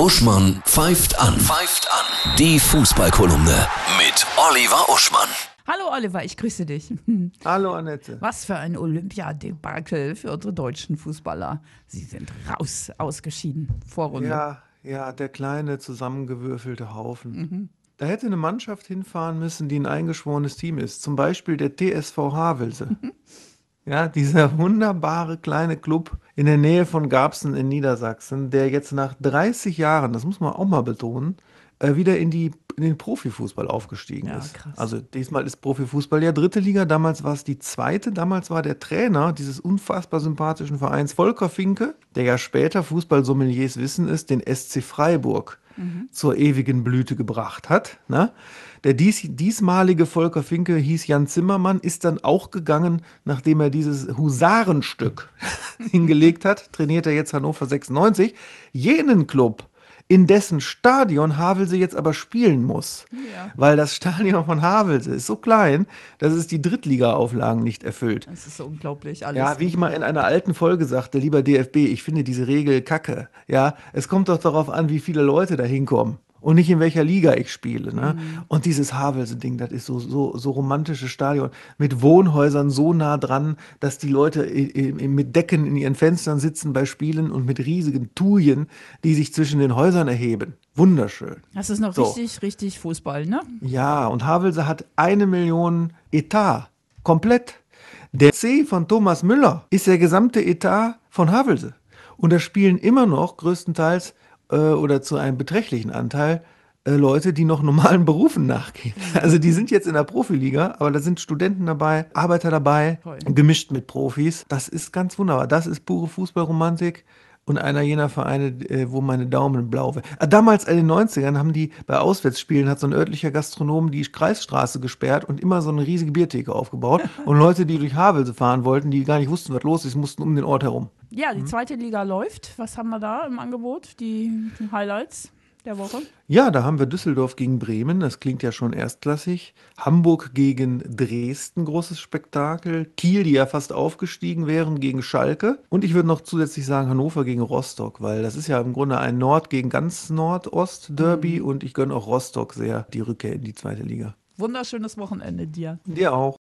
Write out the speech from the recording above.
Uschmann pfeift an. Pfeift an. Die Fußballkolumne mit Oliver Uschmann. Hallo Oliver, ich grüße dich. Hallo Annette. Was für ein Olympiadebakel für unsere deutschen Fußballer. Sie sind raus, ausgeschieden, Vorrunde. Ja, ja, der kleine zusammengewürfelte Haufen. Da hätte eine Mannschaft hinfahren müssen, die ein eingeschworenes Team ist. Zum Beispiel der TSV Havelse. Ja, dieser wunderbare kleine Club in der Nähe von Garbsen in Niedersachsen, der jetzt nach 30 Jahren, das muss man auch mal betonen, äh, wieder in, die, in den Profifußball aufgestiegen Ja, ist. krass. Also diesmal ist Profifußball ja dritte Liga, damals war es die zweite, damals war der Trainer dieses unfassbar sympathischen Vereins Volker Finke, der ja später Fußballsommeliers wissen ist, den SC Freiburg zur ewigen Blüte gebracht hat. Ne? Der dies, diesmalige Volker Finke hieß Jan Zimmermann, ist dann auch gegangen, nachdem er dieses Husarenstück hingelegt hat, trainiert er jetzt Hannover 96, jenen Club, in dessen Stadion Havelse jetzt aber spielen muss. Ja. Weil das Stadion von Havelse ist so klein, dass es die Drittliga-Auflagen nicht erfüllt. Das ist so unglaublich alles. Ja, wie ich mal in einer alten Folge sagte, lieber DFB, ich finde diese Regel kacke. Ja, es kommt doch darauf an, wie viele Leute da hinkommen. Und nicht in welcher Liga ich spiele. Ne? Und dieses Havelse-Ding, das ist so, so, so romantisches Stadion. Mit Wohnhäusern so nah dran, dass die Leute mit Decken in ihren Fenstern sitzen bei Spielen und mit riesigen Tujen, die sich zwischen den Häusern erheben. Wunderschön. das ist noch So. richtig, richtig Fußball, ne? Ja, und Havelse hat eine Million Etat. Komplett. Der C von Thomas Müller ist der gesamte Etat von Havelse. Und da spielen immer noch größtenteils äh, oder zu einem beträchtlichen Anteil äh, Leute, die noch normalen Berufen nachgehen. Also die sind jetzt in der Profiliga, aber da sind Studenten dabei, Arbeiter dabei, Toll. gemischt mit Profis. Das ist ganz wunderbar. Das ist pure Fußballromantik. Und einer jener Vereine, äh, wo meine Daumen blau werden. Ah, Damals in den 90ern haben die bei Auswärtsspielen hat so ein örtlicher Gastronom die Kreisstraße gesperrt und immer so eine riesige Biertheke aufgebaut. Und Leute, die durch Havelse fahren wollten, die gar nicht wussten, was los ist, mussten um den Ort herum. Ja, Mhm. die zweite Liga läuft. Was haben wir da im Angebot? Die Highlights der Woche? Ja, da haben wir Düsseldorf gegen Bremen, das klingt ja schon erstklassig. Hamburg gegen Dresden, großes Spektakel. Kiel, die ja fast aufgestiegen wären, gegen Schalke. Und ich würde noch zusätzlich sagen Hannover gegen Rostock, weil das ist ja im Grunde ein Nord gegen ganz Nordost-Derby und ich gönne auch Rostock sehr die Rückkehr in die zweite Liga. Wunderschönes Wochenende dir. Dir auch.